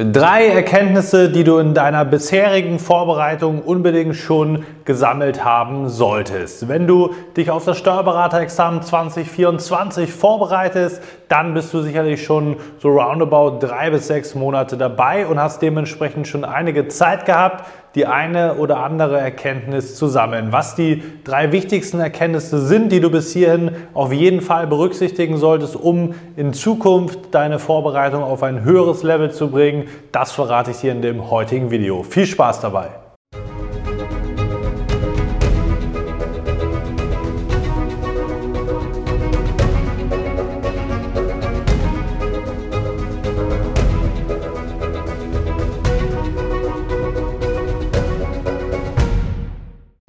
Drei Erkenntnisse, die du in deiner bisherigen Vorbereitung unbedingt schon gesammelt haben solltest. Wenn du dich auf das Steuerberaterexamen 2024 vorbereitest, dann bist du sicherlich schon so roundabout drei bis sechs Monate dabei und hast dementsprechend schon einige Zeit gehabt, die eine oder andere Erkenntnis zu sammeln. Was die drei wichtigsten Erkenntnisse sind, die du bis hierhin auf jeden Fall berücksichtigen solltest, um in Zukunft deine Vorbereitung auf ein höheres Level zu bringen, das verrate ich dir in dem heutigen Video. Viel Spaß dabei!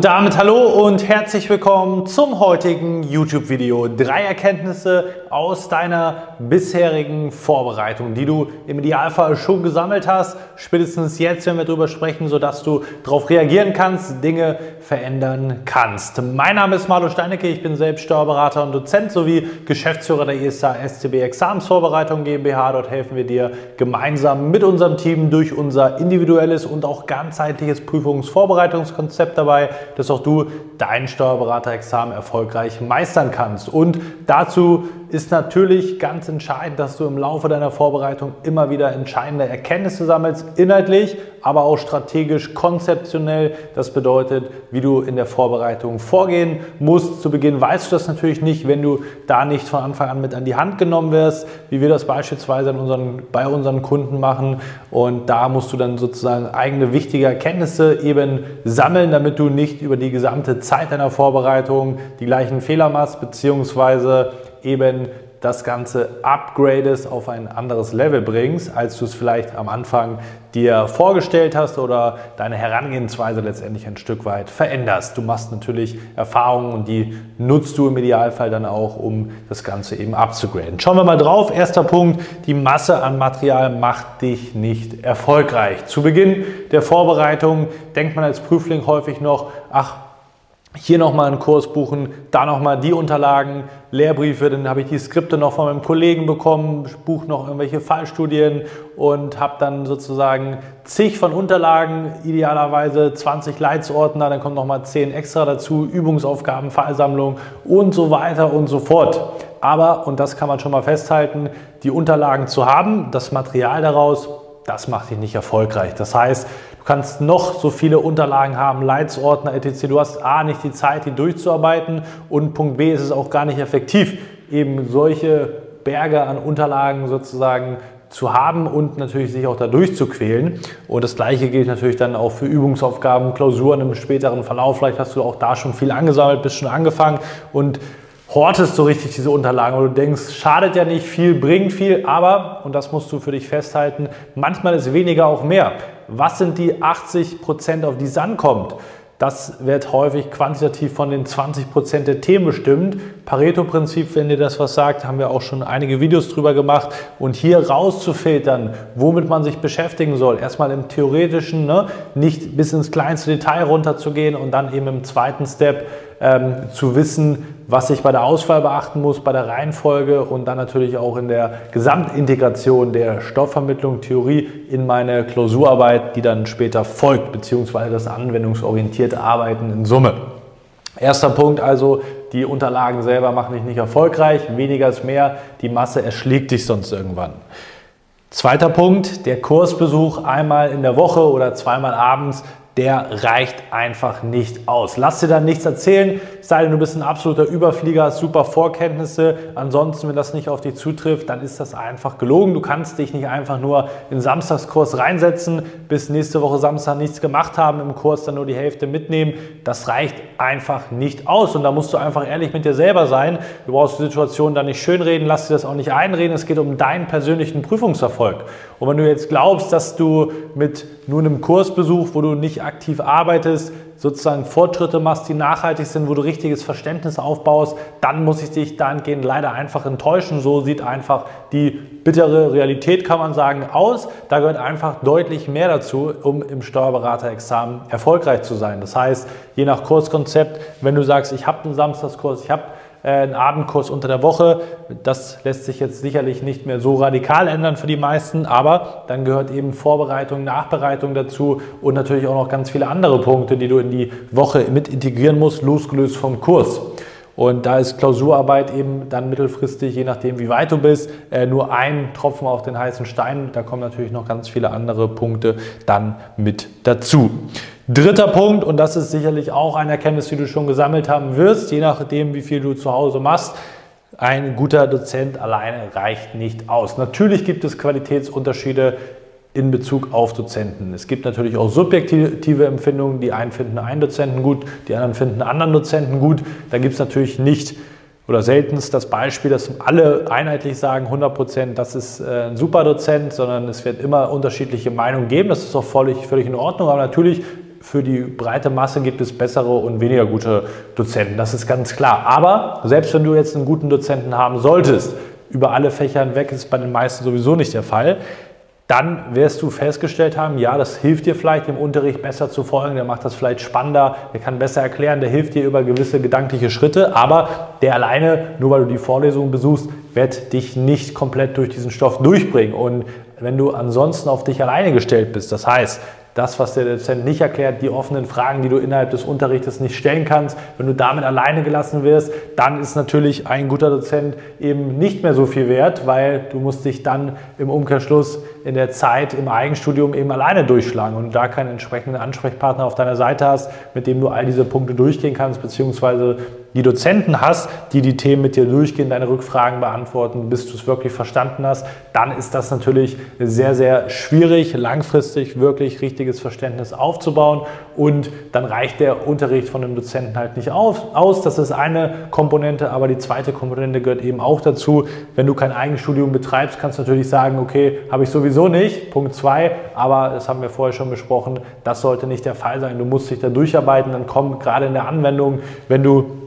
Damit hallo und herzlich willkommen zum heutigen YouTube-Video. Drei Erkenntnisse aus deiner bisherigen Vorbereitung, die du im Idealfall schon gesammelt hast. Spätestens jetzt, wenn wir darüber sprechen, sodass du darauf reagieren kannst, Dinge verändern kannst. Mein Name ist Marlo Steinecke, ich bin selbst Steuerberater und Dozent sowie Geschäftsführer der ESA SCB Examensvorbereitung GmbH. Dort helfen wir dir gemeinsam mit unserem Team durch unser individuelles und auch ganzheitliches Prüfungsvorbereitungskonzept dabei dass auch du dein Steuerberaterexamen erfolgreich meistern kannst. Und dazu ist natürlich ganz entscheidend, dass du im Laufe deiner Vorbereitung immer wieder entscheidende Erkenntnisse sammelst, inhaltlich, aber auch strategisch, konzeptionell. Das bedeutet, wie du in der Vorbereitung vorgehen musst. Zu Beginn weißt du das natürlich nicht, wenn du da nicht von Anfang an mit an die Hand genommen wirst, wie wir das beispielsweise unseren, bei unseren Kunden machen. Und da musst du dann sozusagen eigene wichtige Erkenntnisse eben sammeln, damit du nicht über die gesamte Zeit deiner Vorbereitung die gleichen Fehler machst, beziehungsweise eben das Ganze upgradest, auf ein anderes Level bringst, als du es vielleicht am Anfang dir vorgestellt hast oder deine Herangehensweise letztendlich ein Stück weit veränderst. Du machst natürlich Erfahrungen und die nutzt du im Idealfall dann auch, um das Ganze eben abzugraden. Schauen wir mal drauf. Erster Punkt, die Masse an Material macht dich nicht erfolgreich. Zu Beginn der Vorbereitung denkt man als Prüfling häufig noch, ach, hier nochmal einen Kurs buchen, da nochmal die Unterlagen, Lehrbriefe, dann habe ich die Skripte noch von meinem Kollegen bekommen, buche noch irgendwelche Fallstudien und habe dann sozusagen zig von Unterlagen, idealerweise 20 Leitsordner, dann kommen nochmal 10 extra dazu, Übungsaufgaben, Fallsammlung und so weiter und so fort. Aber, und das kann man schon mal festhalten, die Unterlagen zu haben, das Material daraus, das macht dich nicht erfolgreich. Das heißt, Du kannst noch so viele Unterlagen haben, Leitsordner etc. Du hast A nicht die Zeit, die durchzuarbeiten und Punkt B ist es auch gar nicht effektiv, eben solche Berge an Unterlagen sozusagen zu haben und natürlich sich auch da durchzuquälen. Und das gleiche gilt natürlich dann auch für Übungsaufgaben, Klausuren im späteren Verlauf. Vielleicht hast du auch da schon viel angesammelt, bist schon angefangen und hortest so richtig diese Unterlagen und du denkst, schadet ja nicht viel, bringt viel, aber, und das musst du für dich festhalten, manchmal ist weniger auch mehr. Was sind die 80 Prozent, auf die es ankommt? Das wird häufig quantitativ von den 20 Prozent der Themen bestimmt. Pareto-Prinzip, wenn dir das was sagt, haben wir auch schon einige Videos drüber gemacht. Und hier rauszufiltern, womit man sich beschäftigen soll. Erstmal im Theoretischen, ne? nicht bis ins kleinste Detail runterzugehen und dann eben im zweiten Step ähm, zu wissen, was ich bei der Auswahl beachten muss, bei der Reihenfolge und dann natürlich auch in der Gesamtintegration der Stoffvermittlung Theorie in meine Klausurarbeit, die dann später folgt, beziehungsweise das anwendungsorientierte Arbeiten in Summe. Erster Punkt also, die Unterlagen selber machen dich nicht erfolgreich, weniger ist mehr, die Masse erschlägt dich sonst irgendwann. Zweiter Punkt, der Kursbesuch einmal in der Woche oder zweimal abends der reicht einfach nicht aus. Lass dir dann nichts erzählen, sei denn du bist ein absoluter Überflieger, hast super Vorkenntnisse. Ansonsten, wenn das nicht auf dich zutrifft, dann ist das einfach gelogen. Du kannst dich nicht einfach nur in Samstagskurs reinsetzen, bis nächste Woche Samstag nichts gemacht haben, im Kurs dann nur die Hälfte mitnehmen. Das reicht einfach nicht aus. Und da musst du einfach ehrlich mit dir selber sein. Du brauchst die Situation dann nicht schönreden, lass dir das auch nicht einreden. Es geht um deinen persönlichen Prüfungserfolg. Und wenn du jetzt glaubst, dass du mit nur einem Kursbesuch, wo du nicht aktiv arbeitest, sozusagen Fortschritte machst, die nachhaltig sind, wo du richtiges Verständnis aufbaust, dann muss ich dich dahingehend leider einfach enttäuschen. So sieht einfach die bittere Realität, kann man sagen, aus. Da gehört einfach deutlich mehr dazu, um im Steuerberaterexamen erfolgreich zu sein. Das heißt, je nach Kurskonzept, wenn du sagst, ich habe einen Samstagskurs, ich habe einen Abendkurs unter der Woche. Das lässt sich jetzt sicherlich nicht mehr so radikal ändern für die meisten, aber dann gehört eben Vorbereitung, Nachbereitung dazu und natürlich auch noch ganz viele andere Punkte, die du in die Woche mit integrieren musst, losgelöst vom Kurs. Und da ist Klausurarbeit eben dann mittelfristig, je nachdem wie weit du bist, äh, nur ein Tropfen auf den heißen Stein. Da kommen natürlich noch ganz viele andere Punkte dann mit dazu. Dritter Punkt, und das ist sicherlich auch eine Erkenntnis, die du schon gesammelt haben wirst, je nachdem wie viel du zu Hause machst. Ein guter Dozent alleine reicht nicht aus. Natürlich gibt es Qualitätsunterschiede in Bezug auf Dozenten. Es gibt natürlich auch subjektive Empfindungen. Die einen finden einen Dozenten gut, die anderen finden einen anderen Dozenten gut. Da gibt es natürlich nicht oder seltenst das Beispiel, dass alle einheitlich sagen, 100 Prozent, das ist äh, ein super Dozent, sondern es wird immer unterschiedliche Meinungen geben. Das ist auch völlig, völlig in Ordnung. Aber natürlich für die breite Masse gibt es bessere und weniger gute Dozenten. Das ist ganz klar. Aber selbst wenn du jetzt einen guten Dozenten haben solltest, über alle Fächer hinweg ist bei den meisten sowieso nicht der Fall, dann wirst du festgestellt haben, ja, das hilft dir vielleicht im Unterricht besser zu folgen, der macht das vielleicht spannender, der kann besser erklären, der hilft dir über gewisse gedankliche Schritte, aber der alleine, nur weil du die Vorlesung besuchst, wird dich nicht komplett durch diesen Stoff durchbringen. Und wenn du ansonsten auf dich alleine gestellt bist, das heißt, das, was der Dozent nicht erklärt, die offenen Fragen, die du innerhalb des Unterrichtes nicht stellen kannst. Wenn du damit alleine gelassen wirst, dann ist natürlich ein guter Dozent eben nicht mehr so viel wert, weil du musst dich dann im Umkehrschluss in der Zeit im Eigenstudium eben alleine durchschlagen und da keinen entsprechenden Ansprechpartner auf deiner Seite hast, mit dem du all diese Punkte durchgehen kannst, beziehungsweise die Dozenten hast, die die Themen mit dir durchgehen, deine Rückfragen beantworten, bis du es wirklich verstanden hast, dann ist das natürlich sehr, sehr schwierig, langfristig wirklich richtiges Verständnis aufzubauen und dann reicht der Unterricht von einem Dozenten halt nicht aus. Das ist eine Komponente, aber die zweite Komponente gehört eben auch dazu. Wenn du kein Eigenstudium betreibst, kannst du natürlich sagen, okay, habe ich sowieso nicht, Punkt zwei, aber das haben wir vorher schon besprochen, das sollte nicht der Fall sein. Du musst dich da durcharbeiten, dann kommt gerade in der Anwendung, wenn du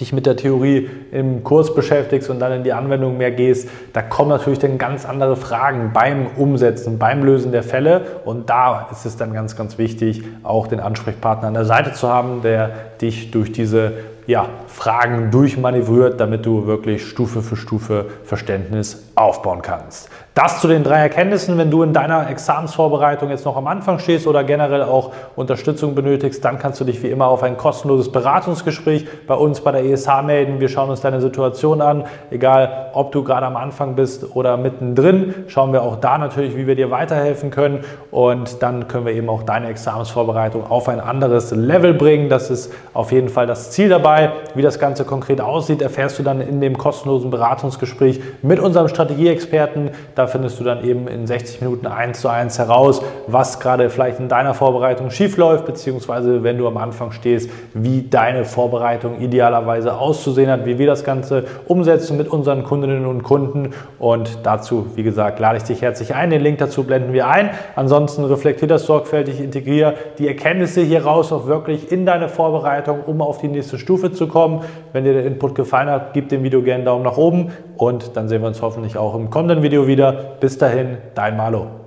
dich mit der Theorie im Kurs beschäftigst und dann in die Anwendung mehr gehst, da kommen natürlich dann ganz andere Fragen beim Umsetzen, beim Lösen der Fälle. Und da ist es dann ganz, ganz wichtig, auch den Ansprechpartner an der Seite zu haben, der dich durch diese ja, Fragen durchmanövriert, damit du wirklich Stufe für Stufe Verständnis aufbauen kannst. Das zu den drei Erkenntnissen. Wenn du in deiner Examensvorbereitung jetzt noch am Anfang stehst oder generell auch Unterstützung benötigst, dann kannst du dich wie immer auf ein kostenloses Beratungsgespräch bei uns bei der ESH melden. Wir schauen uns deine Situation an, egal ob du gerade am Anfang bist oder mittendrin. Schauen wir auch da natürlich, wie wir dir weiterhelfen können und dann können wir eben auch deine Examensvorbereitung auf ein anderes Level bringen. Das ist auf jeden Fall das Ziel dabei. Wie das Ganze konkret aussieht, erfährst du dann in dem kostenlosen Beratungsgespräch mit unserem Strategieexperten. Da findest du dann eben in 60 Minuten eins zu eins heraus, was gerade vielleicht in deiner Vorbereitung schief läuft, beziehungsweise wenn du am Anfang stehst, wie deine Vorbereitung idealerweise auszusehen hat, wie wir das Ganze umsetzen mit unseren Kundinnen und Kunden. Und dazu, wie gesagt, lade ich dich herzlich ein. Den Link dazu blenden wir ein. Ansonsten reflektier das sorgfältig, integriere die Erkenntnisse hier raus auch wirklich in deine Vorbereitung, um auf die nächste Stufe zu kommen. Wenn dir der Input gefallen hat, gib dem Video gerne einen Daumen nach oben und dann sehen wir uns hoffentlich auch im kommenden Video wieder. Bis dahin, dein Malo.